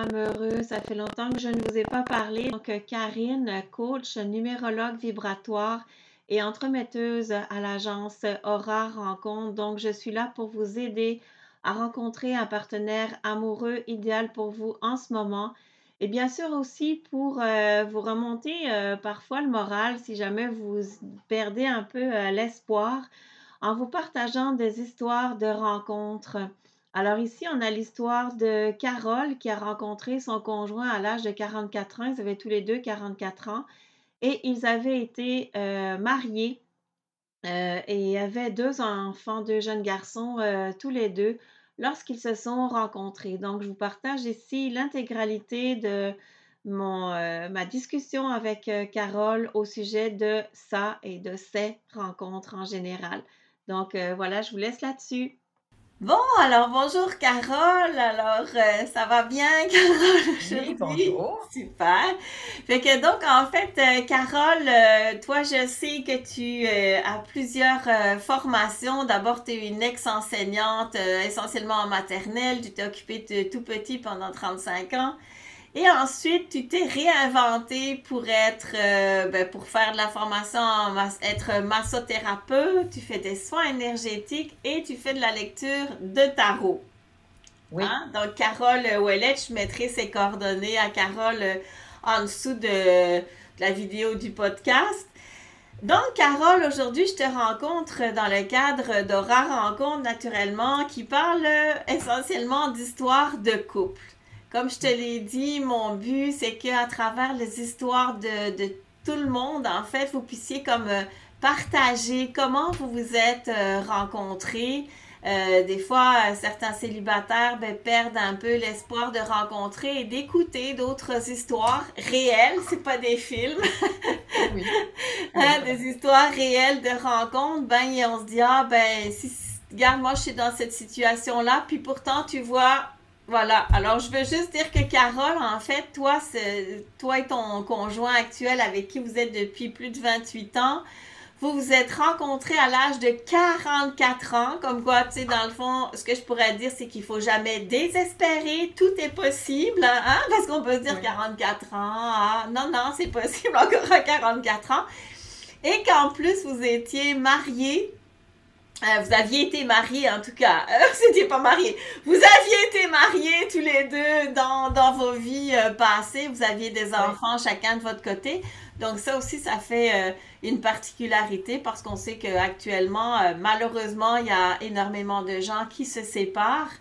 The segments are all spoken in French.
L'âme heureuse, ça fait longtemps que je ne vous ai pas parlé. Donc Karine, coach, numérologue vibratoire et entremetteuse à l'agence Aura Rencontre. Donc je suis là pour vous aider à rencontrer un partenaire amoureux idéal pour vous en ce moment. Et bien sûr aussi pour euh, vous remonter euh, parfois le moral si jamais vous perdez un peu euh, l'espoir en vous partageant des histoires de rencontres. Alors ici, on a l'histoire de Carole qui a rencontré son conjoint à l'âge de 44 ans. Ils avaient tous les deux 44 ans et ils avaient été euh, mariés euh, et avaient deux enfants, deux jeunes garçons, euh, tous les deux, lorsqu'ils se sont rencontrés. Donc, je vous partage ici l'intégralité de ma discussion avec Carole au sujet de ça et de ces rencontres en général. Donc, voilà, je vous laisse là-dessus. Bon, alors bonjour Carole. Alors, euh, ça va bien, Carole, Oui, bonjour. Super. Fait que donc, en fait, euh, Carole, euh, toi, je sais que tu as plusieurs formations. D'abord, tu es une ex-enseignante essentiellement en maternelle. Tu t'es occupée de tout petit pendant 35 ans. Et ensuite, tu t'es réinventé pour être, euh, ben, pour faire de la formation, être massothérapeute, tu fais des soins énergétiques et tu fais de la lecture de tarot. Oui. Hein? Donc, Carole Ouellette, je mettrai ses coordonnées à Carole euh, en dessous de, la vidéo du podcast. Donc, Carole, aujourd'hui, je te rencontre dans le cadre d'Aura Rencontre naturellement qui parle euh, essentiellement d'histoire de couple. Comme je te l'ai dit, mon but, c'est qu'à travers les histoires de, de, tout le monde, en fait, vous puissiez comme euh, partager comment vous vous êtes euh, rencontrés. Euh, des fois, certains célibataires ben, perdent un peu l'espoir de rencontrer et d'écouter d'autres histoires réelles, c'est pas des films. oui. Hein, des histoires réelles de rencontres, ben, et on se dit, ah, ben, si, regarde, moi, je suis dans cette situation-là, puis pourtant, tu vois, voilà. Alors, je veux juste dire que Carole, en fait, toi, toi et ton conjoint actuel avec qui vous êtes depuis plus de 28 ans, vous vous êtes rencontrés à l'âge de 44 ans. Comme quoi, tu sais, dans le fond, ce que je pourrais dire, c'est qu'il faut jamais désespérer. Tout est possible, hein? Parce qu'on peut se dire 44 ans. Ah, non, non, c'est possible encore à 44 ans. Et qu'en plus, vous étiez mariés euh, vous aviez été mariés, en tout cas. Euh, vous n'étiez pas mariés. Vous aviez été mariés tous les deux dans, dans vos vies euh, passées. Vous aviez des enfants chacun de votre côté. Donc ça aussi, ça fait une particularité parce qu'on sait qu'actuellement, malheureusement, il y a énormément de gens qui se séparent.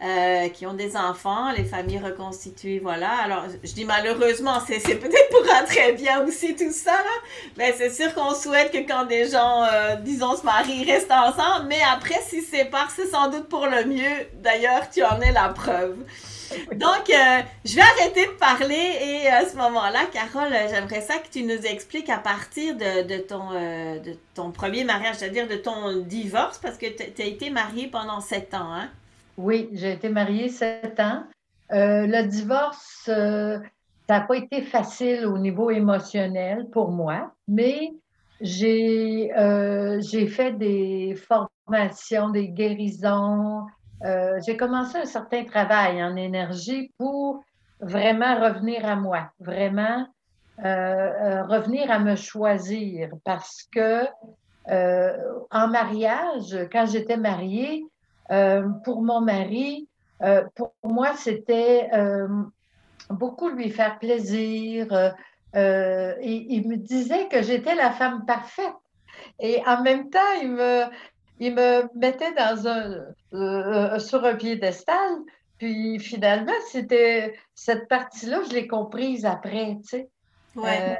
Euh, qui ont des enfants, les familles reconstituées, voilà. Alors, je dis malheureusement, c'est peut-être pour un très bien aussi tout ça, là. Mais c'est sûr qu'on souhaite que quand des gens, euh, disons, se marient, restent ensemble. Mais après, s'ils se séparent, c'est sans doute pour le mieux. D'ailleurs, tu en es la preuve. Donc, euh, je vais arrêter de parler et à ce moment-là, Carole, j'aimerais ça que tu nous expliques à partir de, de ton, de ton premier mariage, c'est-à-dire de ton divorce, parce que tu as été mariée pendant sept ans, hein? Oui, j'ai été mariée sept ans. Euh, le divorce, euh, ça n'a pas été facile au niveau émotionnel pour moi, mais j'ai euh, fait des formations, des guérisons. j'ai commencé un certain travail en énergie pour vraiment revenir à moi, vraiment revenir à me choisir parce que en mariage, quand j'étais mariée, euh, pour mon mari, euh, pour moi, c'était euh, beaucoup lui faire plaisir. et il me disait que j'étais la femme parfaite. Et en même temps, il me, il me mettait dans un, sur un piédestal. Puis finalement, c'était cette partie-là, je l'ai comprise après, tu sais. Ouais.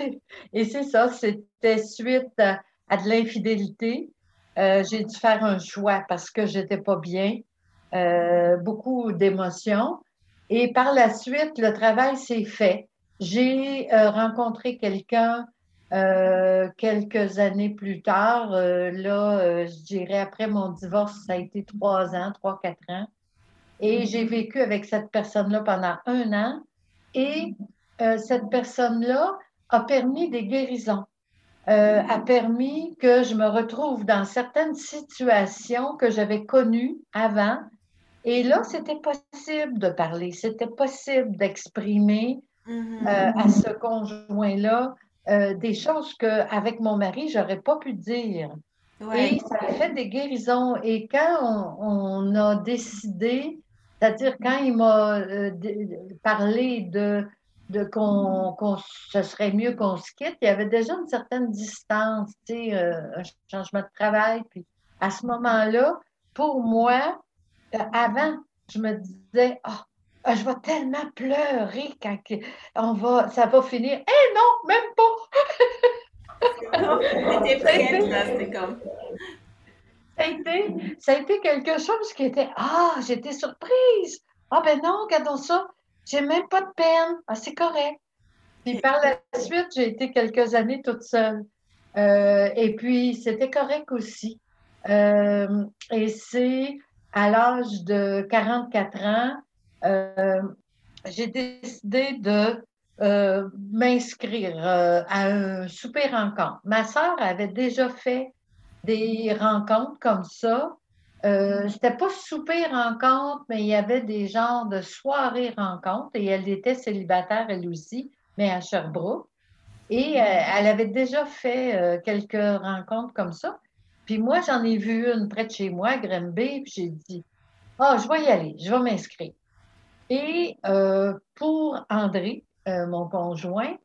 et c'est ça, c'était suite à de l'infidélité. Euh, j'ai dû faire un choix parce que j'étais pas bien, euh, beaucoup d'émotions. Et par la suite, le travail s'est fait. J'ai euh, rencontré quelqu'un quelques années plus tard. là, je dirais après mon divorce, ça a été trois ans, trois, quatre ans. Et j'ai vécu avec cette personne-là pendant un an. Et cette personne-là a permis des guérisons. Euh, a permis que je me retrouve dans certaines situations que j'avais connues avant Et là, c'était possible de parler, c'était possible d'exprimer Mhm. euh, à ce conjoint-là euh, des choses qu'avec mon mari, j'aurais pas pu dire. Ouais. Et ça a fait des guérisons. Et quand on, on a décidé, c'est-à-dire quand il m'a parlé de, de qu'on, qu'on- ce serait mieux qu'on se quitte, il y avait déjà une certaine distance, tu sais, euh, un changement de travail. Puis à ce moment-là, pour moi, euh, avant, je me disais, ah, ah, je vais tellement pleurer quand que on va, ça va finir. Eh non, même pas. T'étais prête, là, c'était comme. Ça a été, ça a été quelque chose qui était, ah, j'étais surprise. Ah ben non, regardons ça. J'ai même pas de peine. Ah, c'est correct. Puis par la suite, j'ai été quelques années toute seule. Euh, et puis, c'était correct aussi. Euh, et c'est à l'âge de 44 ans, euh, j'ai décidé de m'inscrire à un souper rencontre. Ma sœur avait déjà fait des rencontres comme ça. Euh, c'était pas souper rencontre, mais il y avait des genres de soirées rencontres et elle était célibataire elle aussi, mais à Sherbrooke. Et euh, elle avait déjà fait euh, quelques rencontres comme ça. Puis moi, j'en ai vu une près de chez moi, à Granby, puis j'ai dit, ah, je vais y aller, je vais m'inscrire. Et euh, pour André, euh, mon conjoint,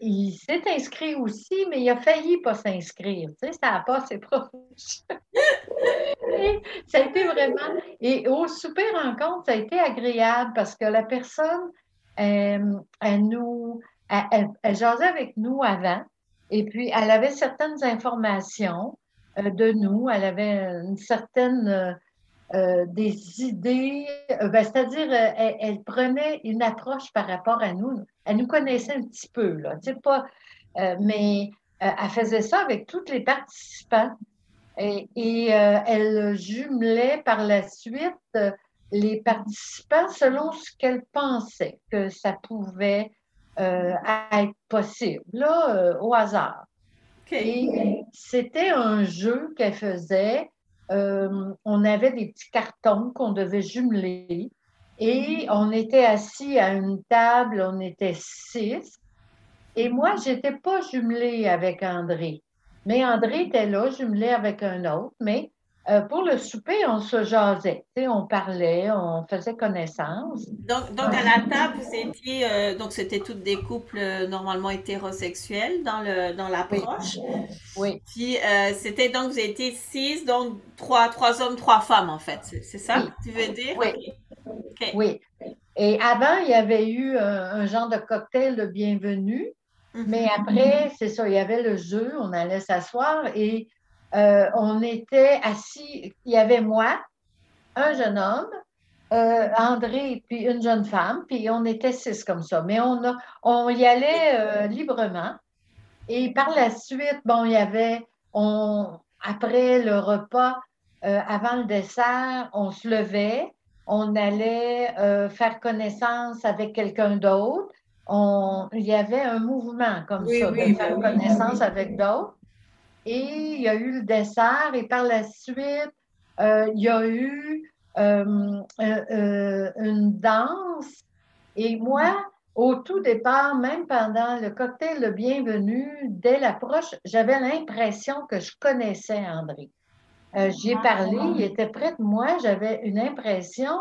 il s'est inscrit aussi, mais il a failli pas s'inscrire. Tu sais, ça n'a pas assez proche. Ça a été vraiment. Et au souper rencontre, ça a été agréable parce que la personne, euh, elle nous. Elle, elle- jasait avec nous avant. Et puis, elle avait certaines informations euh, de nous. Elle avait une certaine. euh, des idées, ben, c'est-à-dire, elle, prenait une approche par rapport à nous. Elle nous connaissait un petit peu, là, pas, mais elle faisait ça avec tous les participants et, et, euh, elle jumelait par la suite euh, les participants selon ce qu'elle pensait que ça pouvait euh, être possible, là, euh, au hasard. Et c'était un jeu qu'elle faisait. Euh, on avait des petits cartons qu'on devait jumeler et on était assis à une table, on était six. Et moi, je n'étais pas jumelée avec André. Mais André était là, jumelé avec un autre. Mais euh, pour le souper, on se jasait. On parlait, on faisait connaissance. Donc, donc à la table, vous étiez, euh, donc c'était toutes des couples euh, normalement hétérosexuels dans le dans l'approche. Oui, Puis c'était donc vous étiez six, donc trois trois hommes, trois femmes en fait. C'est ça Oui. que tu veux dire? Oui. Oui. Et avant, il y avait eu un, un genre de cocktail de bienvenue. Mhm. Mais après, c'est ça, il y avait le jeu, on allait s'asseoir et euh, on était assis. Il y avait moi, un jeune homme, euh, André, puis une jeune femme, puis on était six comme ça. Mais on, on y allait euh, librement. Et par la suite, bon, il y avait, on, après le repas, avant le dessert, on se levait, on allait faire connaissance avec quelqu'un d'autre. On, il y avait un mouvement comme Oui, ça, oui, de faire oui, connaissance avec d'autres. Et il y a eu le dessert, et par la suite, euh, il y a eu euh, euh, une danse. Et moi, au tout départ, même pendant le cocktail de bienvenue, dès l'approche, j'avais l'impression que je connaissais André. Euh, J'y ai parlé, il était près de moi, j'avais une impression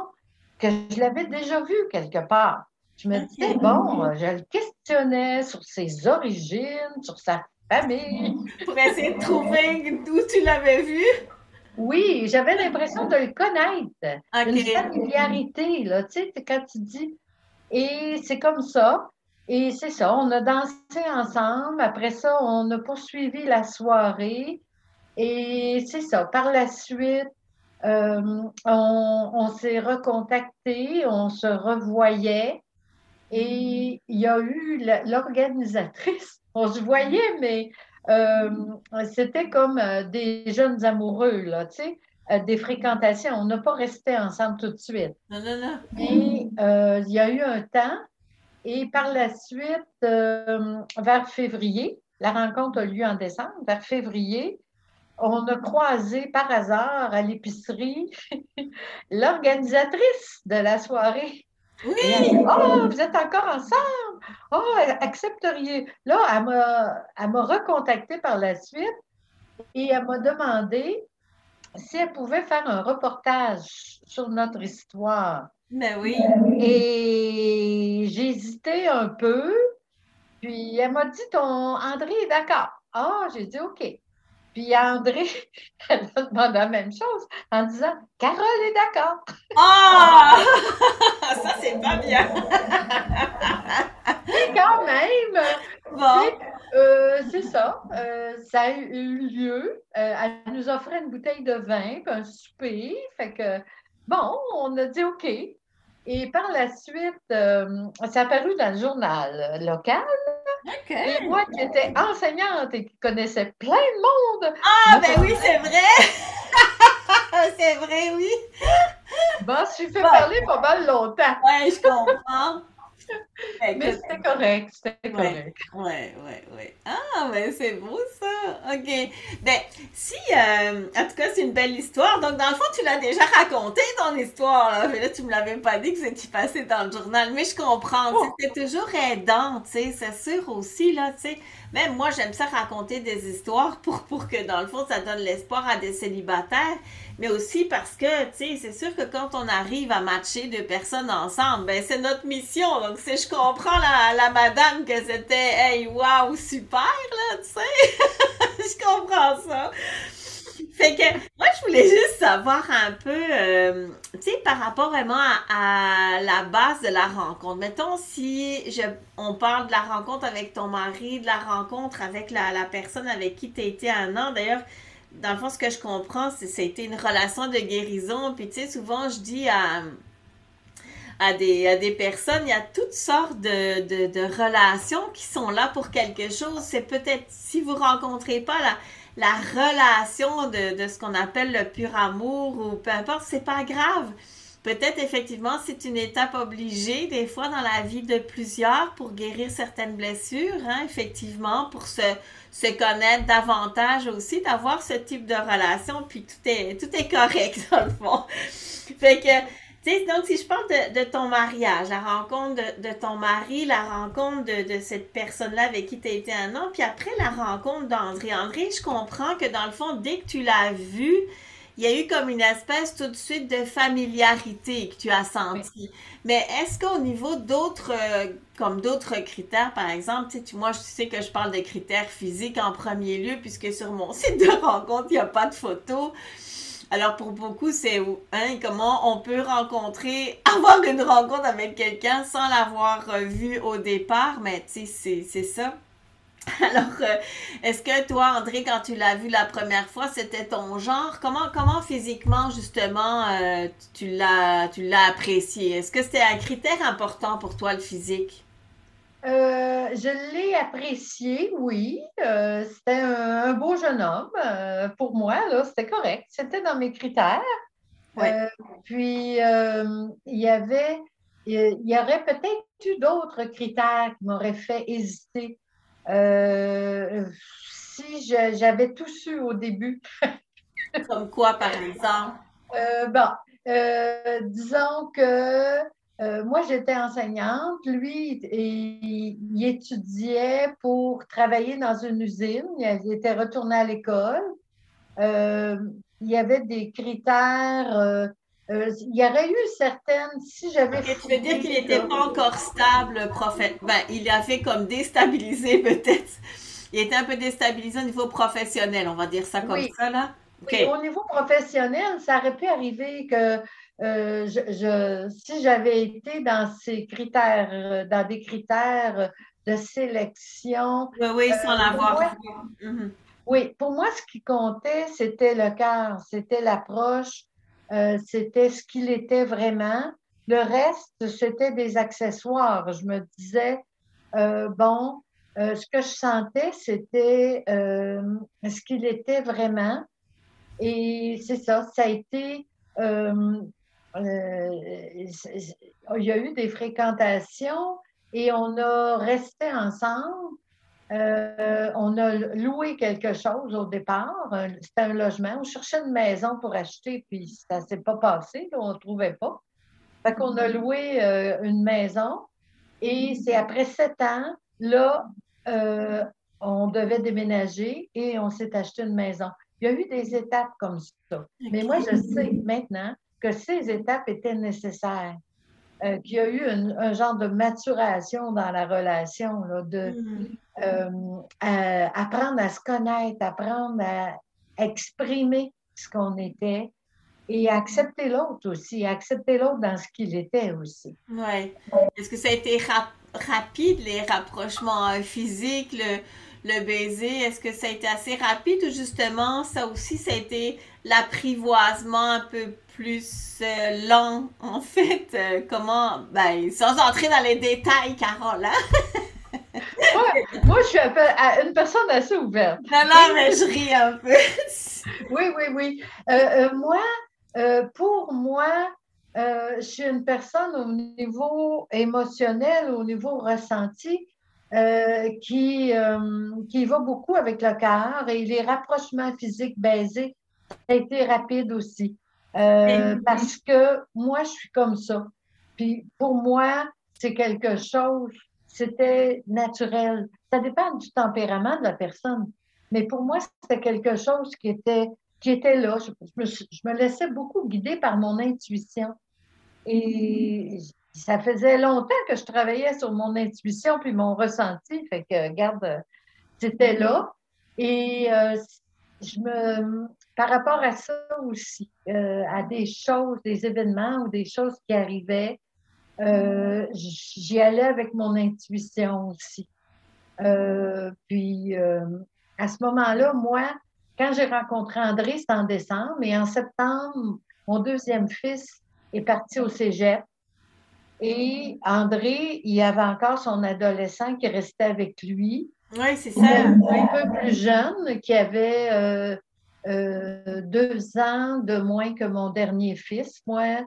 que je l'avais déjà vu quelque part. Je me disais, bon, je le questionnais sur ses origines, sur sa famille. Pour essayer de trouver d'où tu l'avais vu. Oui, j'avais l'impression de le connaître, une familiarité, là, tu sais, quand tu dis. Et c'est comme ça. Et c'est ça, on a dansé ensemble. Après ça, on a poursuivi la soirée. Et c'est ça, par la suite, euh, on, on s'est recontacté, on se revoyait. Et il y a eu l'organisatrice. On se voyait, mais euh, c'était comme euh, des jeunes amoureux, là, tu sais, euh, des fréquentations. On n'a pas resté ensemble tout de suite. Non, non, non. Mais euh, il y a eu un temps, et par la suite, euh, vers février, la rencontre a lieu en décembre, vers février, on a croisé par hasard à l'épicerie l'organisatrice de la soirée. Oui. oh, vous êtes encore ensemble. Oh, accepteriez. Là, elle m'a recontacté par la suite et elle m'a demandé si elle pouvait faire un reportage sur notre histoire. Mais ben oui. Et j'ai hésité un peu. Puis elle m'a dit ton André est d'accord. Ah, j'ai dit OK. Puis André, elle a demandé la même chose en disant Carole est d'accord. Ah! ça, c'est pas bien. Mais quand même, bon. Euh, c'est ça. Euh, ça a eu lieu. Euh, elle nous offrait une bouteille de vin, puis un souper. Fait que, bon, on a dit OK. Et par la suite, ça a apparu dans le journal local. Et moi qui étais enseignante et qui connaissais plein de monde. Ah, ben oui, c'est vrai! c'est vrai, oui. Bon, je suis fait parler pas mal longtemps. Oui, je comprends. Mais c'était correct, c'était correct. Oui, oui, oui. Ah, mais c'est beau ça. OK. Ben, si, euh, en tout cas, c'est une belle histoire. Donc, dans le fond, tu l'as déjà raconté, ton histoire. Là, mais là tu me l'avais pas dit que c'était passé dans le journal. Mais je comprends. Oh. C'était toujours aidant, tu sais. C'est sûr aussi, là, tu sais. Même moi, j'aime ça raconter des histoires pour, pour que, dans le fond, ça donne l'espoir à des célibataires mais aussi parce que, tu sais, c'est sûr que quand on arrive à matcher deux personnes ensemble, ben c'est notre mission. Donc, si je comprends la, la madame que c'était, hey, waouh, super, là, tu sais, je comprends ça. Fait que moi, je voulais juste savoir un peu, euh, tu sais, par rapport vraiment à, la base de la rencontre. Mettons, si je, on parle de la rencontre avec ton mari, de la rencontre avec la, personne avec qui tu été un an. D'ailleurs, dans le fond, ce que je comprends, c'est que c'était une relation de guérison. Puis, tu sais, souvent, je dis à, à, des, des personnes, il y a toutes sortes de, de, relations qui sont là pour quelque chose. C'est peut-être, si vous rencontrez pas la, la relation de, de ce qu'on appelle le pur amour ou peu importe, c'est pas grave. Peut-être effectivement c'est une étape obligée des fois dans la vie de plusieurs pour guérir certaines blessures, hein, effectivement, pour se, se connaître davantage aussi, d'avoir ce type de relation, puis tout est, tout est correct dans le fond. fait que, sais, donc si je parle de, ton mariage, la rencontre de, ton mari, la rencontre de, cette personne-là avec qui tu as été un an, puis après la rencontre d'André. André, je comprends que dans le fond, dès que tu l'as vu, il y a eu comme une espèce tout de suite de familiarité que tu as senti. Mais est-ce qu'au niveau d'autres, euh, comme d'autres critères, par exemple, tu moi, je sais que je parle de critères physiques en premier lieu, puisque sur mon site de rencontre, il n'y a pas de photos. Alors, pour beaucoup, c'est hein, comment on peut rencontrer, avoir une rencontre avec quelqu'un sans l'avoir vu au départ, mais tu sais, c'est ça. Alors, euh, est-ce que toi, André, quand tu l'as vu la première fois, c'était ton genre? Comment, comment physiquement, justement, euh, tu l'as, tu l'as apprécié? Est-ce que c'était un critère important pour toi, le physique? Euh, je l'ai apprécié, oui. c'était un, beau jeune homme. pour moi, là, c'était correct. C'était dans mes critères. puis, il y avait, il y aurait peut-être eu d'autres critères qui m'auraient fait hésiter. Euh, si j'avais tout su au début. Comme quoi, par exemple? Euh, bon, euh, disons que moi, j'étais enseignante. Lui, il, étudiait pour travailler dans une usine. Il était retourné à l'école. il y avait des critères euh, il y aurait eu certaines, si j'avais... tu veux dire qu'il n'était pas encore stable, prophète. Ben, il a fait comme déstabilisé peut-être. Il était un peu déstabilisé au niveau professionnel, on va dire ça comme ça, là. au niveau professionnel, ça aurait pu arriver que euh, je, si j'avais été dans ces critères, euh, dans des critères de sélection. Oui, oui, sans l'avoir. Mhm. Oui, pour moi, ce qui comptait, c'était le cœur, c'était l'approche, euh, c'était ce qu'il était vraiment. Le reste, c'était des accessoires. Je me disais, euh, bon, euh, ce que je sentais, c'était ce qu'il était vraiment. Et c'est ça, ça a été... il y a eu des fréquentations et on a resté ensemble euh, on a loué quelque chose au départ. C'était un logement. On cherchait une maison pour acheter, puis ça ne s'est pas passé. on ne trouvait pas. Fait qu'on a loué euh, une maison. Et c'est après sept ans, là, euh, on devait déménager et on s'est acheté une maison. Il y a eu des étapes comme ça. Mais moi, je sais maintenant que ces étapes étaient nécessaires. Euh, qu'il y a eu un genre de maturation dans la relation, là, de mm. euh, apprendre à se connaître, apprendre à exprimer ce qu'on était et accepter l'autre aussi, accepter l'autre dans ce qu'il était aussi. Oui. Est-ce que ça a été rapide, les rapprochements euh, physiques, le, le baiser? Est-ce que ça a été assez rapide ou justement, ça aussi, ça a été l'apprivoisement un peu plus euh, lent, en fait? Euh, comment, ben, sans entrer dans les détails, Carole, hein? moi, je suis une personne assez ouverte. Non, non, mais je ris un peu. oui, oui, oui. Euh, moi, pour moi, je suis une personne au niveau émotionnel, au niveau ressenti, qui, qui va beaucoup avec le cœur et les rapprochements physiques baisés, ça a été rapide aussi. Euh, parce que moi, je suis comme ça. Puis pour moi, c'est quelque chose, c'était naturel. Ça dépend du tempérament de la personne. Mais pour moi, c'était quelque chose qui était, qui était là. Je, me, laissais beaucoup guider par mon intuition. Et ça faisait longtemps que je travaillais sur mon intuition puis mon ressenti. Fait que, regarde, c'était là. Et euh, je me, par rapport à ça aussi, euh, à des choses, des événements ou des choses qui arrivaient, euh, j'y allais avec mon intuition aussi. Euh, puis, à ce moment-là, moi, quand j'ai rencontré André, c'était en décembre, et en septembre, mon deuxième fils est parti au cégep. Et André, il avait encore son adolescent qui restait avec lui. Oui, c'est ça. Un, peu plus jeune, qui avait euh, deux ans de moins que mon dernier fils, moi.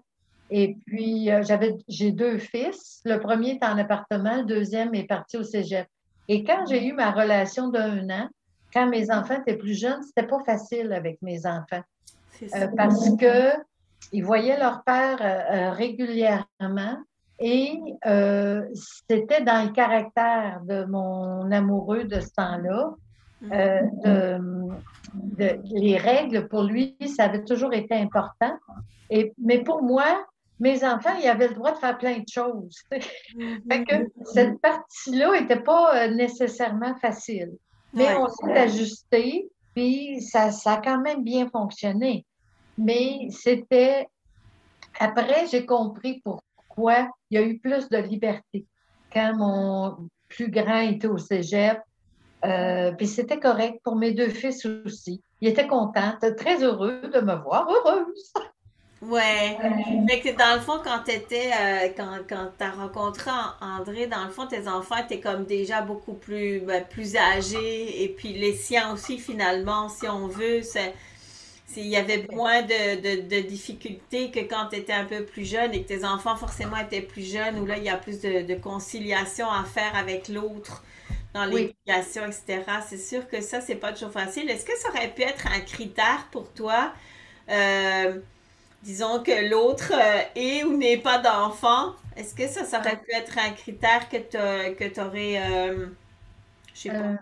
Et puis, euh, j'avais, j'ai deux fils. Le premier est en appartement, le deuxième est parti au cégep. Et quand j'ai eu ma relation d'un an, quand mes enfants étaient plus jeunes, c'était pas facile avec mes enfants. Euh, parce que ils voyaient leur père régulièrement et c'était dans le caractère de mon amoureux de ce temps-là de les règles, pour lui, ça avait toujours été important. Et, mais pour moi, mes enfants, ils avaient le droit de faire plein de choses. fait que cette partie-là n'était pas euh, nécessairement facile. Mais on s'est ajusté, puis ça, ça a quand même bien fonctionné. Mais c'était. Après, j'ai compris pourquoi il y a eu plus de liberté. Quand mon plus grand était au cégep, euh, puis c'était correct pour mes deux fils aussi. Ils étaient contents, très heureux de me voir heureuse. Ouais. Mais que dans le fond, quand tu étais, euh, quand, quand tu as rencontré André, dans le fond, tes enfants étaient comme déjà beaucoup plus, ben, plus âgés. Et puis les siens aussi, finalement, si on veut, il y avait moins de, de, difficultés que quand tu étais un peu plus jeune et que tes enfants forcément étaient plus jeunes, où là, il y a plus de, de conciliation à faire avec l'autre dans l'éducation, etc. C'est sûr que ça, c'est pas toujours facile. Est-ce que ça aurait pu être un critère pour toi? Euh, disons que l'autre euh, est ou n'est pas d'enfant? Est-ce que ça, ça aurait pu être un critère que tu aurais. Euh, je sais pas.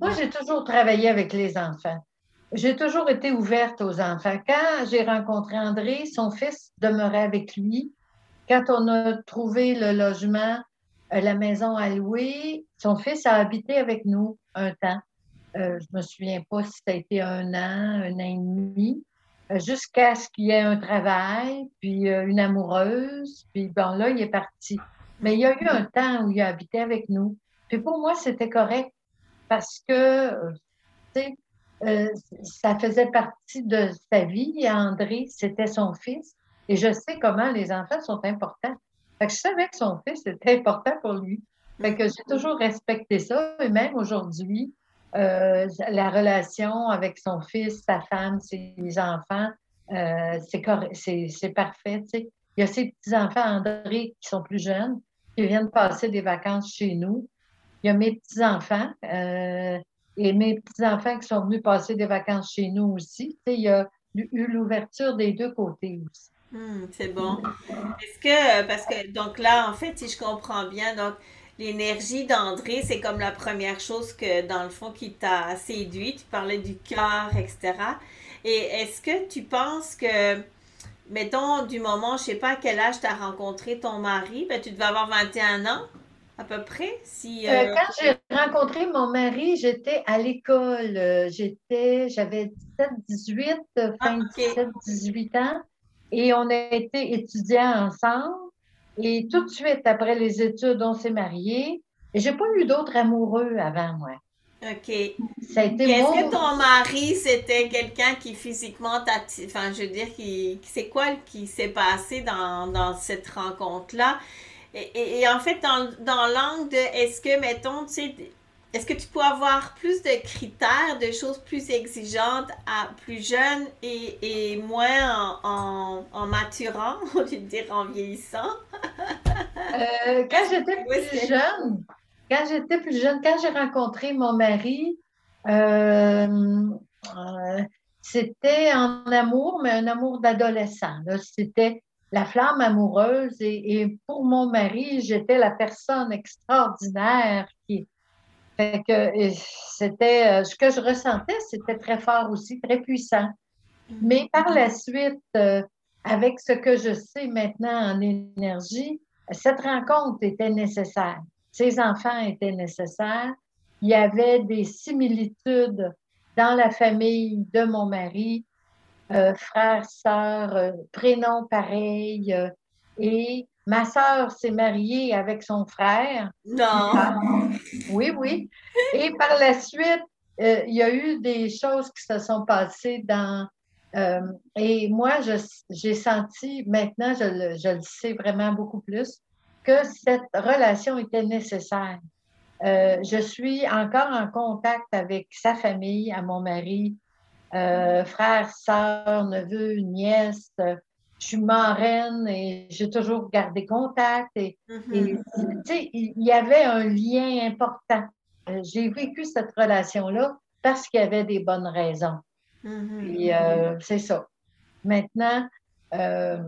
moi, j'ai toujours travaillé avec les enfants. J'ai toujours été ouverte aux enfants. Quand j'ai rencontré André, son fils demeurait avec lui. Quand on a trouvé le logement, la maison à louer, son fils a habité avec nous un temps. Euh, je me souviens pas si ça a été un an, un an et demi, euh, jusqu'à ce qu'il y ait un travail, puis euh, une amoureuse, puis bon, là, il est parti. Mais il y a eu un temps où il a habité avec nous. Puis pour moi, c'était correct parce que, tu sais, ça faisait partie de sa vie. André, c'était son fils. Et je sais comment les enfants sont importants. Fait que je savais que son fils était important pour lui. Fait que j'ai toujours respecté ça. Et même aujourd'hui, euh, la relation avec son fils, sa femme, ses enfants, euh, c'est parfait. Il y a ses petits-enfants, André, qui sont plus jeunes, qui viennent passer des vacances chez nous. il y a mes petits-enfants euh, et mes petits-enfants qui sont venus passer des vacances chez nous aussi. il y a eu l'ouverture des deux côtés aussi. Hmm, c'est bon. Est-ce que, parce que, donc là, en fait, si je comprends bien, donc, l'énergie d'André, c'est comme la première chose que, dans le fond, qui t'a séduit. Tu parlais du cœur, etc. Et est-ce que tu penses que, mettons, du moment, je sais pas à quel âge tu as rencontré ton mari, ben, tu devais avoir 21 ans, à peu près? Si, euh, euh, quand j'ai rencontré mon mari, j'étais à l'école. Euh, j'étais, j'avais 17, 18, fin 17, 18 ans. Et on a été étudiants ensemble. Et tout de suite après les études, on s'est mariés. Et j'ai pas eu d'autres amoureux avant moi. OK. Ça a été Est-ce que ton mari, c'était quelqu'un qui physiquement t'a... Enfin, je veux dire, qui, c'est quoi qui s'est passé dans, dans cette rencontre-là? Et, et, en fait, dans, dans l'angle de est-ce que, mettons, tu sais, est-ce que tu peux avoir plus de critères, de choses plus exigeantes à plus jeune et, et moins en, en, maturant, on lieu dire en vieillissant? Euh, quand j'étais plus jeune, quand j'étais plus jeune, quand j'ai rencontré mon mari, euh, euh, c'était en amour, mais un amour d'adolescent. C'était la flamme amoureuse et, et, pour mon mari, j'étais la personne extraordinaire qui, fait que c'était euh, ce que je ressentais, c'était très fort aussi, très puissant. Mais par la suite, euh, avec ce que je sais maintenant en énergie, cette rencontre était nécessaire. Ces enfants étaient nécessaires. Il y avait des similitudes dans la famille de mon mari, euh, frères, sœurs, euh, prénoms pareils. et Ma sœur s'est mariée avec son frère. Non. Oui, oui. Et par la suite, euh, il y a eu des choses qui se sont passées dans... Euh, et moi, j'ai senti, maintenant, je le, je le, sais vraiment beaucoup plus, que cette relation était nécessaire. Euh, je suis encore en contact avec sa famille, à mon mari, frère, sœur, neveu, nièce je suis marraine et j'ai toujours gardé contact. Et, mm-hmm. il y avait un lien important. Euh, j'ai vécu cette relation-là parce qu'il y avait des bonnes raisons. Mm-hmm. Euh, c'est ça. Maintenant, euh,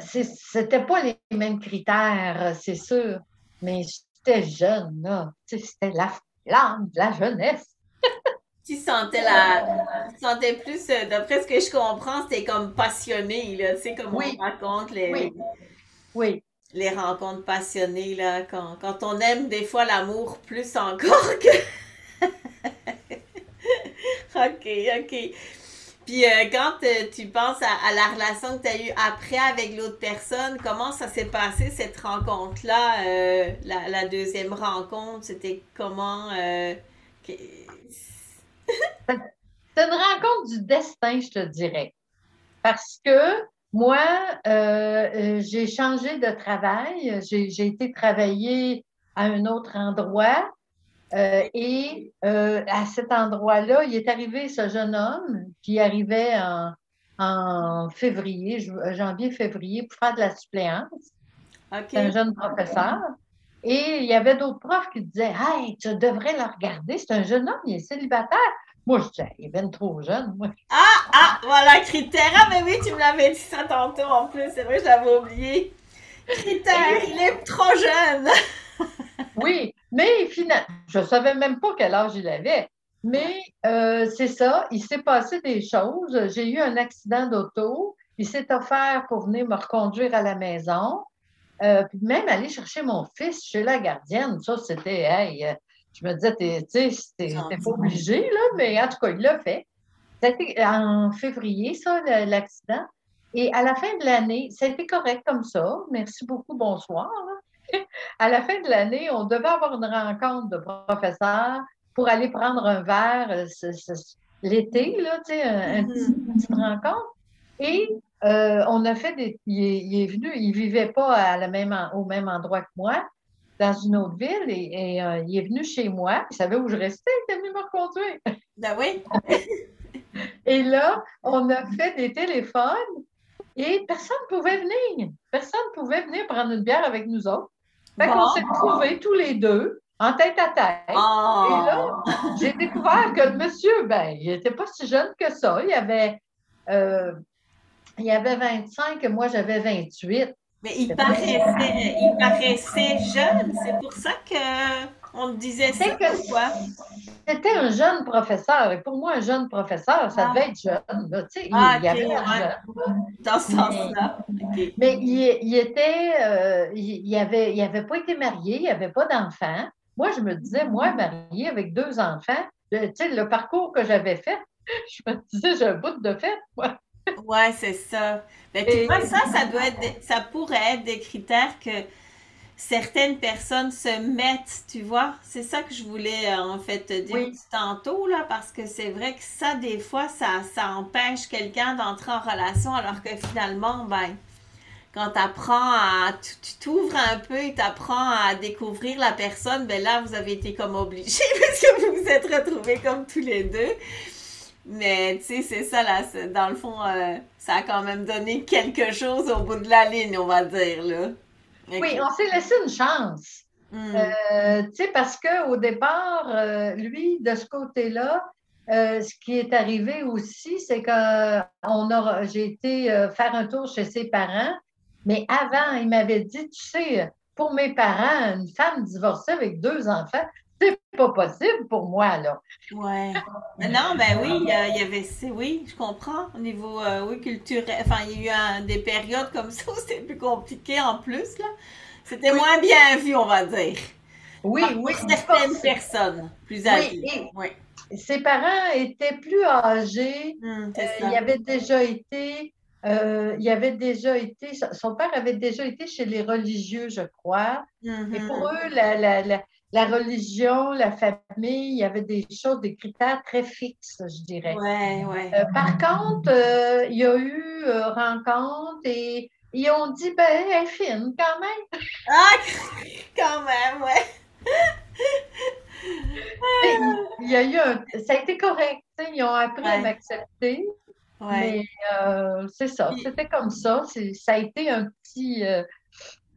c'était pas les mêmes critères, c'est sûr, mais j'étais jeune, là. C'était la flamme de la jeunesse. Tu sentais la. Tu sentais plus, euh, d'après ce que je comprends, c'était comme passionné, là. Tu sais, comme on raconte les. Oui. Les rencontres passionnées, là. Quand, quand on aime des fois l'amour plus encore que. ok, ok. Puis euh, quand euh, tu penses à, la relation que tu as eue après avec l'autre personne, comment ça s'est passé cette rencontre-là, la, la, deuxième rencontre? C'était comment? C'est une rencontre du destin, je te dirais. Parce que moi, euh, euh, j'ai changé de travail. J'ai été travailler à un autre endroit. Euh, et à cet endroit-là, il est arrivé ce jeune homme qui arrivait en, février, janvier-février, pour faire de la suppléance. un jeune professeur. Et il y avait d'autres profs qui disaient Hey, tu devrais le regarder, c'est un jeune homme, il est célibataire. Moi, je disais, il est bien trop jeune, moi. Ah, ah, voilà, critère. Ah, mais oui, tu me l'avais dit ça tantôt en plus. C'est vrai, je l'avais oublié. Critère, il est trop jeune. oui, mais finalement, je ne savais même pas quel âge il avait. Mais euh, c'est ça, il s'est passé des choses. J'ai eu un accident d'auto. Il s'est offert pour venir me reconduire à la maison. Euh, puis même aller chercher mon fils chez la gardienne, ça, c'était, hey, euh, je me disais, tu sais, pas obligé, là, mais en tout cas, il l'a fait. C'était en février, ça, l'accident. Et à la fin de l'année, c'était correct comme ça. Merci beaucoup, bonsoir. À la fin de l'année, on devait avoir une rencontre de professeurs pour aller prendre un verre euh, l'été, là, tu sais, une petite rencontre. Et euh, on a fait des. Il est, venu, il ne vivait pas à la même, au même endroit que moi, dans une autre ville, et, euh, il est venu chez moi. Il savait où je restais, il était venu me reconduire. Ben oui. et là, on a fait des téléphones et personne ne pouvait venir. Personne ne pouvait venir prendre une bière avec nous autres. Fait qu'on s'est retrouvés tous les deux. en tête à tête. Oh. Et là, j'ai découvert que le monsieur, ben, il n'était pas si jeune que ça. Il avait, euh, il avait 25 et moi, j'avais 28. Mais il paraissait, il paraissait jeune. C'est pour ça qu'on disait ça. C'est que quoi? C'était un jeune professeur. Et pour moi, un jeune professeur, ça Ah. devait être jeune. là, tu sais, il- Ah, il, ok, avait ouais. Dans ce sens-là. Mais il, il était, euh, il, il avait, il avait pas été marié, il avait pas d'enfant. Moi, je me disais, moi, marié avec deux enfants, le- tu sais, le parcours que j'avais fait, je me disais, j'ai un bout de fait, moi. Ouais, c'est ça. Mais tu vois, ça, ça doit être, ça pourrait être des critères que certaines personnes se mettent, tu vois. C'est ça que je voulais euh, en fait te dire Oui. tantôt, là, parce que c'est vrai que ça, des fois, ça, ça empêche quelqu'un d'entrer en relation, alors que finalement, ben, quand tu apprends à, tu t'ouvres un peu et tu apprends à découvrir la personne, ben là, vous avez été comme obligés parce que vous vous êtes retrouvés comme tous les deux. Mais tu sais, c'est ça, là, dans le fond, euh, ça a quand même donné quelque chose au bout de la ligne, on va dire, là. Oui, on s'est laissé une chance. Hmm. Euh, tu sais, parce qu'au départ, euh, lui, de ce côté-là, ce qui est arrivé aussi, c'est que on a, j'ai été faire un tour chez ses parents, mais avant, il m'avait dit, tu sais, pour mes parents, une femme divorcée avec deux enfants, c'est pas possible pour moi, là. Ouais. Non, ben oui, il y, avait, c'est- oui, je comprends. Au niveau, euh, oui, culturel, enfin, il y a eu un- des périodes comme ça où c'était plus compliqué en plus, là. C'était Oui. moins bien vu, on va dire. Oui, Pour oui. certaines personnes plus âgées. et- Oui. Ses parents étaient plus âgés. Hmm, Euh, il avait déjà été, euh, il avait déjà été, son père avait déjà été chez les religieux, je crois. Et Mhm. pour eux, la, la, la, la religion, la famille, il y avait des choses, des critères très fixes, je dirais. Ouais, ouais. Euh, par contre, euh, il y a eu euh, rencontre et ils ont dit, ben, elle est fine quand même. Ah, quand même, ouais. Il y a eu un, ça a été correct. Ils ont appris à m'accepter. Ouais. Mais euh, c'est ça, c'était comme ça. Ça a été un petit,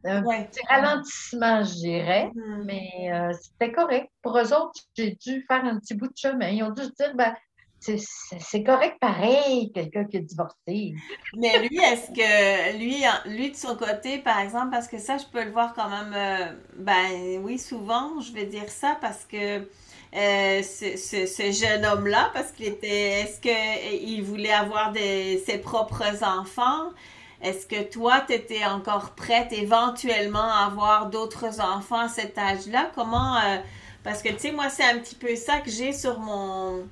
un Ouais. petit ralentissement, je dirais. Mhm. Mais euh, c'était correct. Pour eux autres, j'ai dû faire un petit bout de chemin. Ils ont dû se dire, ben, c'est- correct pareil, quelqu'un qui est divorcé. Mais lui, est-ce que lui, lui de son côté, par exemple, parce que ça, je peux le voir quand même, euh, ben oui, souvent, je vais dire ça parce que euh, ce, ce- ce jeune homme-là, parce qu'il était, est-ce que il voulait avoir des, ses propres enfants? Est-ce que toi, tu étais encore prête éventuellement à avoir d'autres enfants à cet âge-là? Comment, euh, parce que tu sais, moi, c'est un petit peu ça que j'ai sur mon,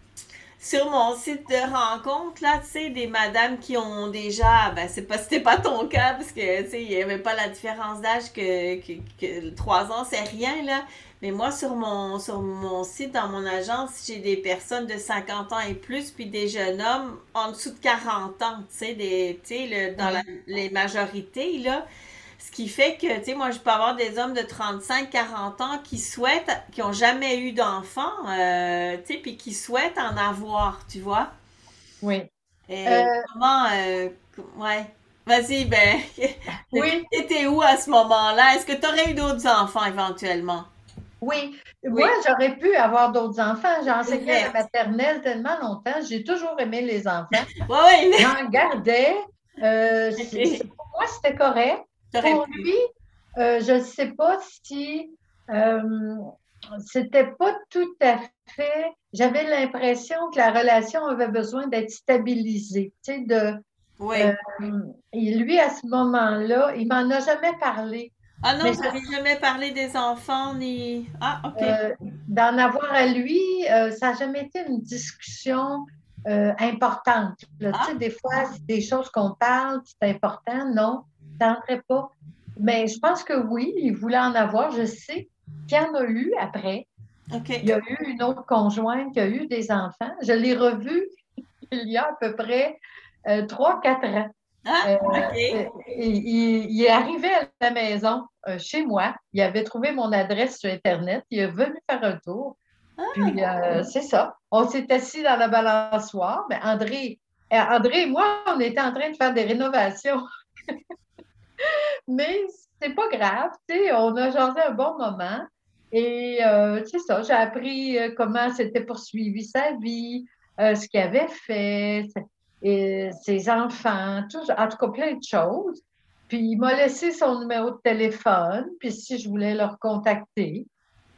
sur mon site de rencontre, là, tu sais, des madames qui ont déjà, ben, c'est pas, c'était pas ton cas, parce que, tu sais, il y avait pas la différence d'âge que, que, que 3 ans, c'est rien, là. Mais moi, sur mon, sur mon site, dans mon agence, j'ai des personnes de 50 ans et plus, puis des jeunes hommes en dessous de 40 ans, tu sais, des, tu sais, le- dans la- les majorités, là. Ce qui fait que, tu sais, moi, je peux avoir des hommes de 35, 40 ans qui souhaitent, qui ont jamais eu d'enfants, euh, tu sais, puis qui souhaitent en avoir, tu vois. Oui. Et Euh, comment, euh, ouais. Vas-y, ben, Oui, t'étais où à ce moment-là? Est-ce que tu aurais eu d'autres enfants éventuellement? Oui. Oui. Moi, j'aurais pu avoir d'autres enfants. J'ai enseigné à la maternelle tellement longtemps. J'ai toujours aimé les enfants. Mais J'en gardais. Euh, pour moi, c'était correct. Pour pu. lui, euh, je ne sais pas si euh, c'était pas tout à fait. J'avais l'impression que la relation avait besoin d'être stabilisée. Tu sais, de, Oui. euh, et lui, à ce moment-là, il m'en a jamais parlé. Ah non, mais vous n'avez jamais parlé des enfants ni. Ah, ok. Euh, D'en avoir à lui, euh, ça n'a jamais été une discussion euh, importante. là. Ah. Tu sais, des fois, c'est des choses qu'on parle, c'est important. Non, ça n'entrait pas. Mais je pense que oui, il voulait en avoir. Je sais qu'il y en a eu après. Il y a eu une autre conjointe qui a eu des enfants. Je l'ai revu il y a à peu près trois, quatre ans. Ah, Euh, euh, il, il- il est arrivé à la maison euh, chez moi. Il avait trouvé mon adresse sur Internet. Il est venu faire un tour. Ah. Puis euh, c'est ça. On s'est assis dans la balançoire. Mais André, André et moi, on était en train de faire des rénovations. Mais c'est pas grave. On a jasé un bon moment. Et c'est ça, j'ai appris comment s'était poursuivi sa vie, ce qu'il avait fait, et ses enfants, tout, en tout cas plein de choses. Puis il m'a laissé son numéro de téléphone, puis si je voulais le recontacter.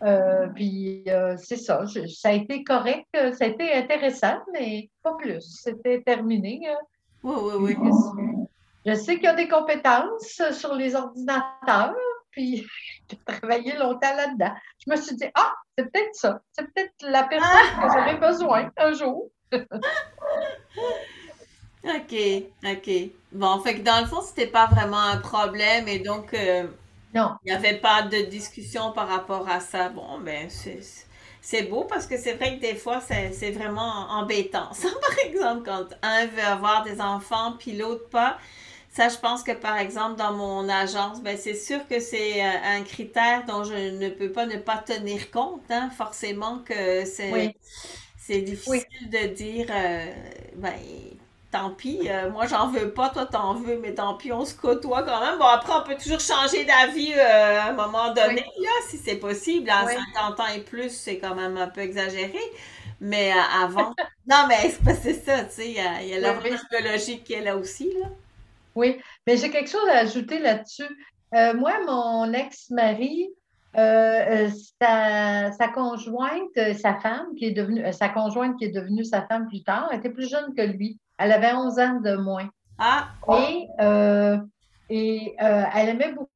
Euh, puis euh, c'est ça, ça a été correct, ça a été intéressant, mais pas plus. C'était terminé. Hein. Oui, oui, oui. Je sais qu'il y a des compétences sur les ordinateurs, puis j'ai travaillé longtemps là-dedans. Je me suis dit, ah, c'est peut-être ça. C'est peut-être la personne que j'aurais besoin un jour. OK, OK. Bon, fait que dans le fond, c'était pas vraiment un problème et donc euh, non. il n'y avait pas de discussion par rapport à ça. Bon, ben c'est beau parce que c'est vrai que des fois, c'est vraiment embêtant. Ça, par exemple, quand un veut avoir des enfants puis l'autre pas. Ça, je pense que par exemple, dans mon agence, ben, c'est sûr que c'est euh, un critère dont je ne peux pas ne pas tenir compte. Hein. Forcément que c'est c'est difficile de dire, euh, ben, tant pis, euh, moi j'en veux pas, toi t'en veux, mais tant pis, on se côtoie quand même. Bon, après, on peut toujours changer d'avis euh, à un moment donné, là, si c'est possible. À 50 ans et plus, c'est quand même un peu exagéré. Mais euh, avant. non, mais c'est ça, tu sais, il y a, y a l'horloge biologique qui est là aussi, là. Oui, mais j'ai quelque chose à ajouter là-dessus. moi, mon ex-mari, sa, sa, conjointe, sa femme, qui est devenue, sa conjointe qui est devenue sa femme plus tard, était plus jeune que lui. Elle avait 11 ans de moins. Ah! Et, euh, et euh, elle aimait beaucoup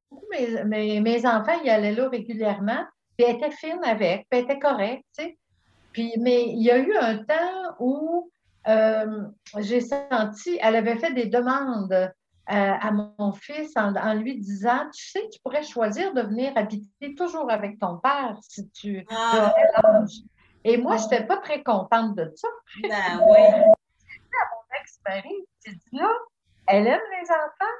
mes, mes, enfants, ils allaient là régulièrement. Puis elle était fine avec, puis elle était correcte, tu sais. Puis, mais il y a eu un temps où euh, j'ai senti, elle avait fait des demandes à, mon fils en, lui disant Tu sais, tu pourrais choisir de venir habiter toujours avec ton père si tu ah. Et moi, je n'étais pas très contente de ça. Ben oui ex-mari, j'ai dit là, elle aime les enfants.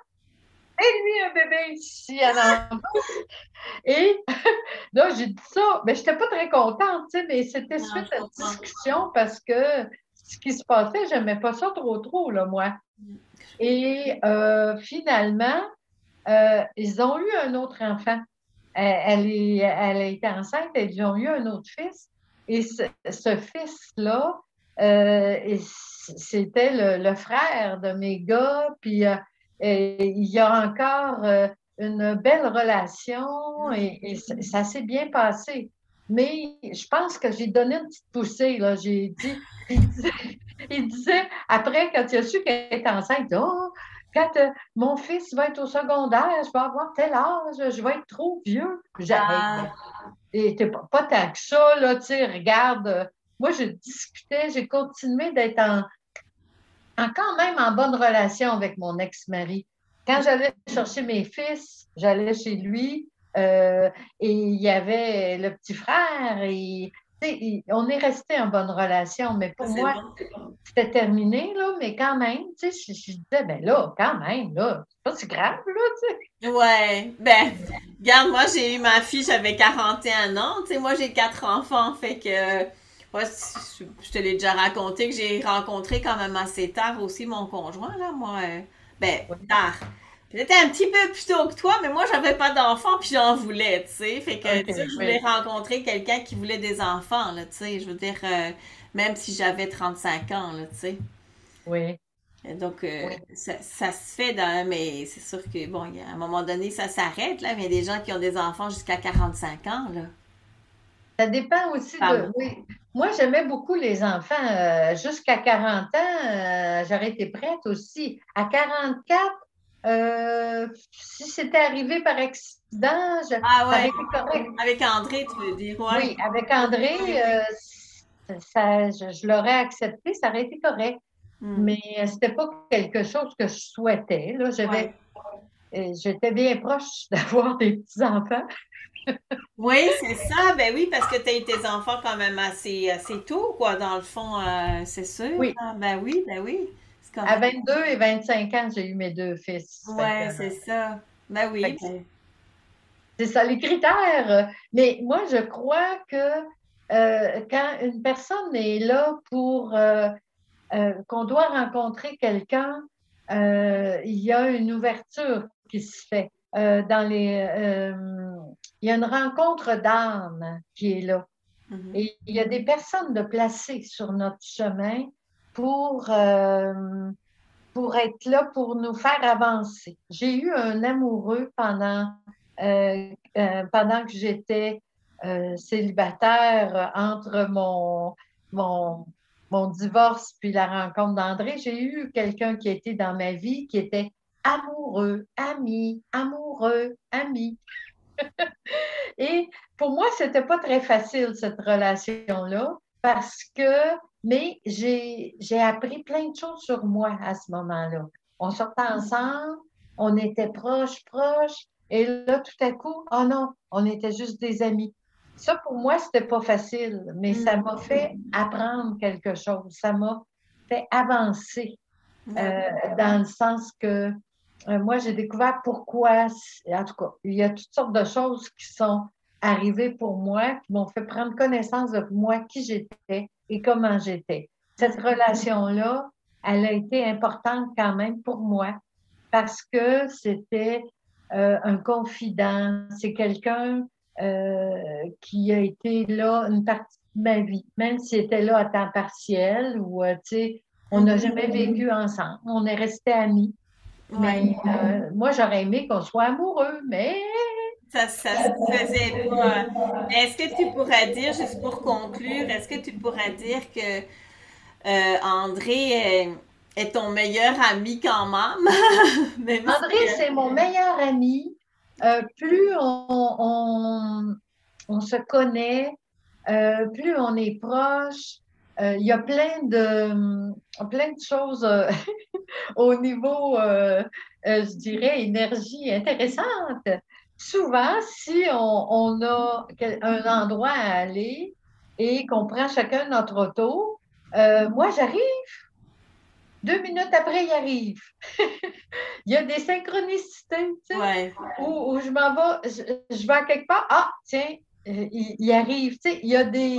Et lui, un bébé ici à l'enfant. Et là, j'ai dit ça, mais je n'étais pas très contente, tu sais, mais c'était suite à la discussion parce que ce qui se passait, je n'aimais pas ça trop, trop, là, moi. Et euh, finalement, euh, ils ont eu un autre enfant. Elle, est, elle a été enceinte, ils ont eu un autre fils. Et ce, ce fils-là, euh, c'était le, frère de mes gars, puis euh, il y a encore euh, une belle relation et, ça s'est bien passé. Mais je pense que j'ai donné une petite poussée, là. J'ai dit, il disait, après, quand il a su qu'elle était enceinte, oh, quand mon fils va être au secondaire, je vais avoir tel âge, je vais être trop vieux. Ah. Et pas, pas tant que ça, là, tu sais, regarde, moi, je discutais, j'ai continué d'être en, quand même en bonne relation avec mon ex-mari. Quand j'allais chercher mes fils, j'allais chez lui euh, et il y avait le petit frère et on est resté en bonne relation, mais pour moi, c'était terminé, là, mais quand même, tu sais, je, disais, ben là, quand même, là, c'est pas si grave, là, tu sais. Ouais, ben, regarde, moi, j'ai eu ma fille, j'avais 41 ans, tu sais, moi, j'ai quatre enfants, fait que je te l'ai déjà raconté que j'ai rencontré quand même assez tard aussi mon conjoint, là, moi. Euh, ben, tard. J'étais un petit peu plus tôt que toi, mais moi, j'avais pas d'enfants, puis j'en voulais, tu sais. Fait que, tu sais, je voulais rencontrer quelqu'un qui voulait des enfants, là, tu sais. Je veux dire, euh, même si j'avais 35 ans, là, tu sais. Oui. donc, euh, ça, ça, se fait, dans, mais c'est sûr que, bon, à un moment donné, ça s'arrête, là, mais il y a des gens qui ont des enfants jusqu'à 45 ans, là. Ça dépend aussi de. Oui. Moi, j'aimais beaucoup les enfants. Euh, jusqu'à 40 ans, euh, j'aurais été prête aussi. À 44, euh, si c'était arrivé par accident, je, ah ouais. Avec André, tu veux dire, Oui, avec André, ça, je, l'aurais accepté, ça aurait été correct. Hmm. Mais c'était pas quelque chose que je souhaitais. Là, j'étais bien proche d'avoir des petits-enfants oui, c'est ça. Ben oui, parce que tu as eu tes enfants quand même assez, assez tôt, quoi, dans le fond, euh, c'est sûr. Oui. Hein. Ben oui, ben oui. À 22 et 25 ans, j'ai eu mes deux fils. Oui, c'est ça. Ben oui. C'est ça, les critères. Mais moi, je crois que euh, quand une personne est là pour euh, qu'on doit rencontrer quelqu'un, il y a une ouverture qui se fait. dans les il y a une rencontre d'âme qui est là. Mhm. Et il y a des personnes de placées sur notre chemin pour, euh, pour être là, pour nous faire avancer. J'ai eu un amoureux pendant, euh, euh, pendant que j'étais célibataire entre mon, mon, mon divorce puis la rencontre d'André. J'ai eu quelqu'un qui était dans ma vie qui était amoureux, ami, amoureux, ami. Et pour moi, c'était pas très facile, cette relation-là, parce que, mais j'ai appris plein de choses sur moi à ce moment-là. On sortait ensemble, on était proches, proches, et là, tout à coup, oh non, on était juste des amis. Ça, pour moi, c'était pas facile, mais ça m'a fait apprendre quelque chose. Ça m'a fait avancer euh, dans le sens que moi, j'ai découvert pourquoi, en tout cas, il y a toutes sortes de choses qui sont arrivées pour moi, qui m'ont fait prendre connaissance de moi, qui j'étais et comment j'étais. Cette relation-là, elle a été importante quand même pour moi parce que c'était euh, un confident, c'est quelqu'un euh, qui a été là une partie de ma vie, même s'il était là à temps partiel ou, tu sais, on n'a jamais vécu ensemble, on est restés amis. Mais euh, moi, j'aurais aimé qu'on soit amoureux, mais. Ça, ça se faisait pas. Est-ce que tu pourrais dire, juste pour conclure, est-ce que tu pourrais dire que euh, André est, ton meilleur ami quand même? André, c'est mon meilleur ami. Euh, plus on, on, se connaît, plus on est proche, euh, il y a plein de, plein de choses euh, au niveau, euh, je dirais, énergie intéressante. Souvent, si on, a un endroit à aller et qu'on prend chacun notre auto, moi, j'arrive. Deux minutes après, il arrive. il y a des synchronicités, tu sais, où, je m'en vais, je, vais à quelque part, ah, tiens, il, arrive, tu sais, il y a des,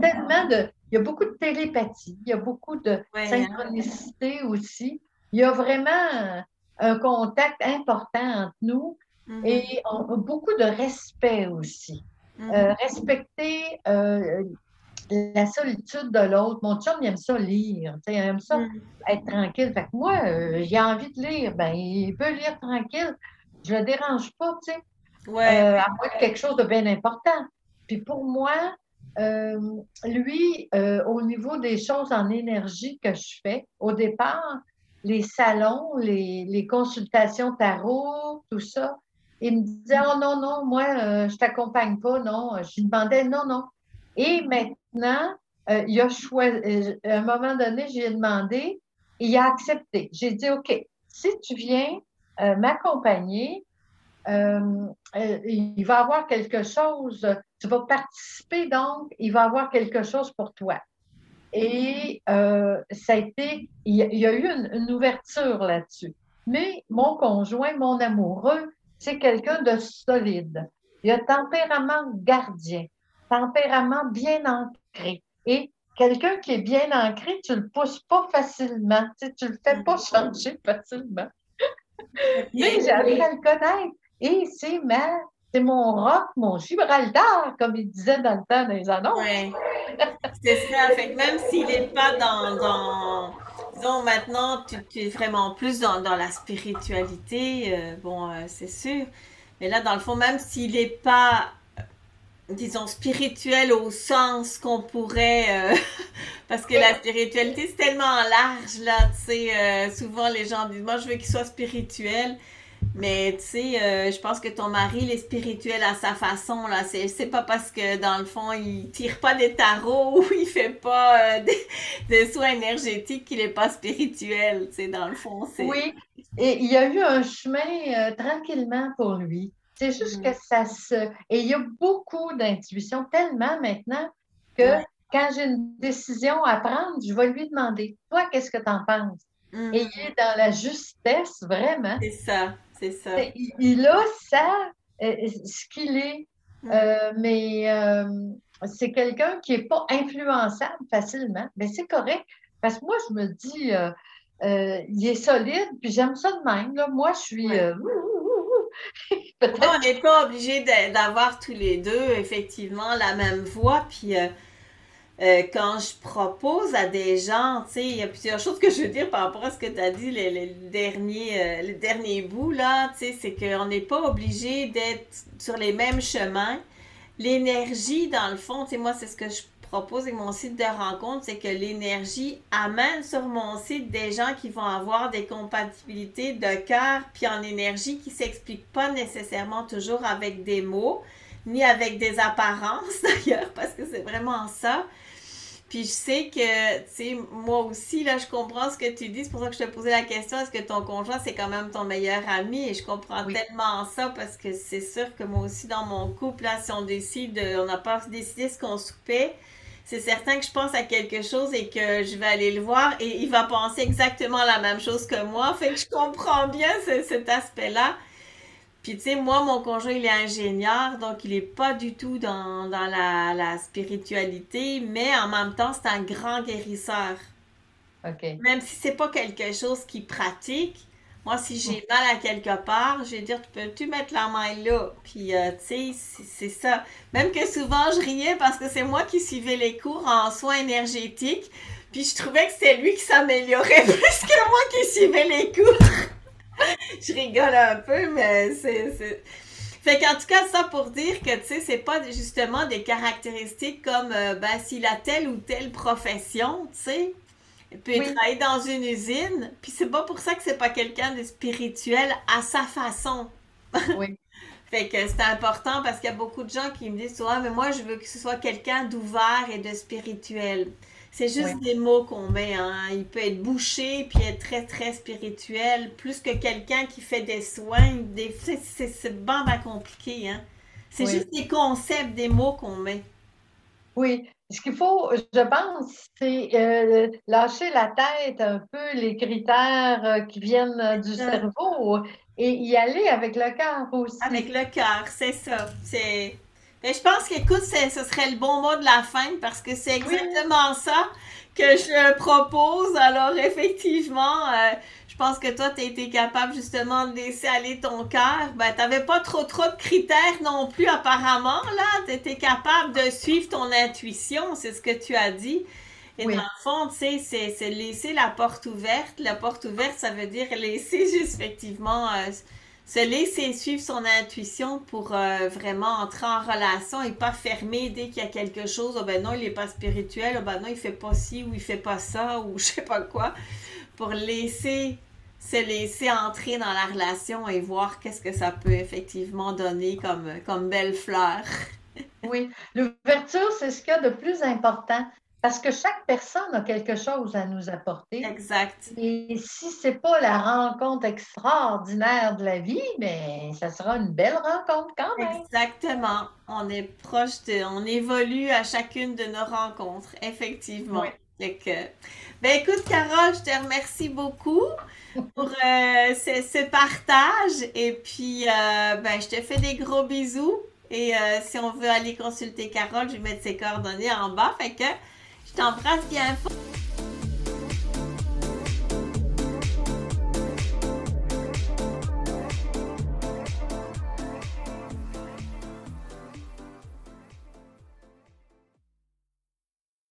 tellement de, il y a beaucoup de télépathie, il y a beaucoup de hein. synchronicité aussi. Il y a vraiment un contact important entre nous mm-hmm. et beaucoup de respect aussi. Mm-hmm. Euh, respecter euh, la solitude de l'autre. Mon chum, il aime ça lire, il aime ça mm. être tranquille. Fait que moi, euh, j'ai envie de lire, ben, il peut lire tranquille. Je ne le dérange pas, tu sais. Ouais. à moins quelque chose de bien important. Puis pour moi, euh, lui, euh, au niveau des choses en énergie que je fais, au départ, les salons, les, consultations tarot, tout ça, il me disait Oh non, non, moi, euh, je ne t'accompagne pas, non. Je lui demandais non, non. Et maintenant, il a choisi, à un moment donné, j'ai demandé, il a accepté. J'ai dit OK, si tu viens m'accompagner, il va avoir quelque chose tu vas participer, donc, il va y avoir quelque chose pour toi. Et euh, ça a été, il y a, eu une, ouverture là-dessus. Mais mon conjoint, mon amoureux, c'est quelqu'un de solide. Il a tempérament gardien, tempérament bien ancré. Et quelqu'un qui est bien ancré, tu le pousses pas facilement, tu, ne le fais pas changer facilement. Mais j'ai appris à le connaître. Et c'est ma c'est mon rock, mon Gibraltar, comme il disait dans le temps des annonces. Oui, c'est ça. Fait que même s'il n'est pas dans, Disons, maintenant, tu, es vraiment plus dans, la spiritualité, euh, bon, euh, c'est sûr. Mais là, dans le fond, même s'il n'est pas, disons, spirituel au sens qu'on pourrait... Euh, parce que la spiritualité, c'est tellement large, là, tu sais. souvent, les gens disent, moi, je veux qu'il soit spirituel. Mais tu sais, euh, je pense que ton mari, il est spirituel à sa façon. là. C'est pas parce que dans le fond, il tire pas des tarots ou il fait pas euh, des, soins énergétiques qu'il est pas spirituel. Tu sais, dans le fond, c'est. Oui, et il y a eu un chemin euh, tranquillement pour lui. C'est juste mm. que ça se. Et il y a beaucoup d'intuition, tellement maintenant que quand j'ai une décision à prendre, je vais lui demander Toi, qu'est-ce que tu en penses? Mm. Et il est dans la justesse, vraiment. C'est ça. C'est ça. Il a ça, euh, ce qu'il est. Mm. Euh, mais euh, c'est quelqu'un qui n'est pas influençable facilement. Mais c'est correct. Parce que moi, je me dis, il est solide, puis j'aime ça de même. Là. Moi, je suis. on n'est pas obligé d'avoir tous les deux, effectivement, la même voix. Puis euh, quand je propose à des gens, tu sais, il y a plusieurs choses que je veux dire par rapport à ce que tu as dit, le, dernier, euh, le dernier bout, là, tu sais, c'est qu'on n'est pas obligé d'être sur les mêmes chemins. L'énergie, dans le fond, tu sais, moi, c'est ce que je propose avec mon site de rencontre, c'est que l'énergie amène sur mon site des gens qui vont avoir des compatibilités de cœur puis en énergie qui ne s'expliquent pas nécessairement toujours avec des mots, ni avec des apparences d'ailleurs, parce que c'est vraiment ça. Puis je sais que, tu sais, moi aussi, là, je comprends ce que tu dis. C'est pour ça que je te posais la question, est-ce que ton conjoint, c'est quand même ton meilleur ami? Et je comprends tellement ça parce que c'est sûr que moi aussi, dans mon couple, là, si on décide, on n'a pas décidé ce qu'on soupait, c'est certain que je pense à quelque chose et que je vais aller le voir et il va penser exactement la même chose que moi. Fait que je comprends bien cet aspect-là. Puis, tu sais, moi, mon conjoint, il est ingénieur, donc il n'est pas du tout dans, la, spiritualité, mais en même temps, c'est un grand guérisseur. OK. Même si c'est pas quelque chose qu'il pratique, moi, si j'ai mal à quelque part, je vais dire, tu peux-tu mettre la main là? Puis, euh, tu sais, c'est ça. Même que souvent, je riais parce que c'est moi qui suivais les cours en soins énergétiques. Puis, je trouvais que c'était lui qui s'améliorait plus que moi qui suivais les cours. je rigole un peu, mais c'est. Fait qu'en tout cas, ça pour dire que, tu sais, c'est pas justement des caractéristiques comme, euh, ben, s'il a telle ou telle profession, tu sais. Il peut travailler dans une usine, puis c'est pas pour ça que c'est pas quelqu'un de spirituel à sa façon. Oui. fait que c'est important parce qu'il y a beaucoup de gens qui me disent souvent, mais moi, je veux que ce soit quelqu'un d'ouvert et de spirituel. C'est juste des mots qu'on met. Hein. Il peut être bouché puis être très, très spirituel, plus que quelqu'un qui fait des soins. Des... C'est bon, compliqué. Hein. C'est juste des concepts, des mots qu'on met. Oui. Ce qu'il faut, je pense, c'est euh, lâcher la tête un peu les critères euh, qui viennent du cerveau et y aller avec le cœur aussi. Avec le cœur, c'est ça. C'est mais je pense qu'écoute, ce serait le bon mot de la fin parce que c'est exactement ça que je propose. Alors, effectivement, euh, je pense que toi, tu as été capable justement de laisser aller ton cœur. Ben, tu n'avais pas trop, trop de critères non plus, apparemment. Là, tu étais capable de suivre ton intuition, c'est ce que tu as dit. Et dans le fond, tu sais, c'est laisser la porte ouverte. La porte ouverte, ça veut dire laisser juste effectivement. Euh, se laisser suivre son intuition pour euh, vraiment entrer en relation et pas fermer dès qu'il y a quelque chose. Oh ben non, il n'est pas spirituel. Oh ben non, il fait pas ci ou il fait pas ça ou je sais pas quoi. Pour laisser se laisser entrer dans la relation et voir qu'est-ce que ça peut effectivement donner comme, comme belle fleur. oui, l'ouverture, c'est ce qu'il y a de plus important. Parce que chaque personne a quelque chose à nous apporter. Exact. Et si ce n'est pas la rencontre extraordinaire de la vie, mais ça sera une belle rencontre quand même. Exactement. On est proche de, on évolue à chacune de nos rencontres, effectivement. Oui. ben écoute, Carole, je te remercie beaucoup pour euh, ce, partage. Et puis, euh, ben, je te fais des gros bisous. Et euh, si on veut aller consulter Carole, je vais mettre ses coordonnées en bas. Fait que je t'embrasse bien fort.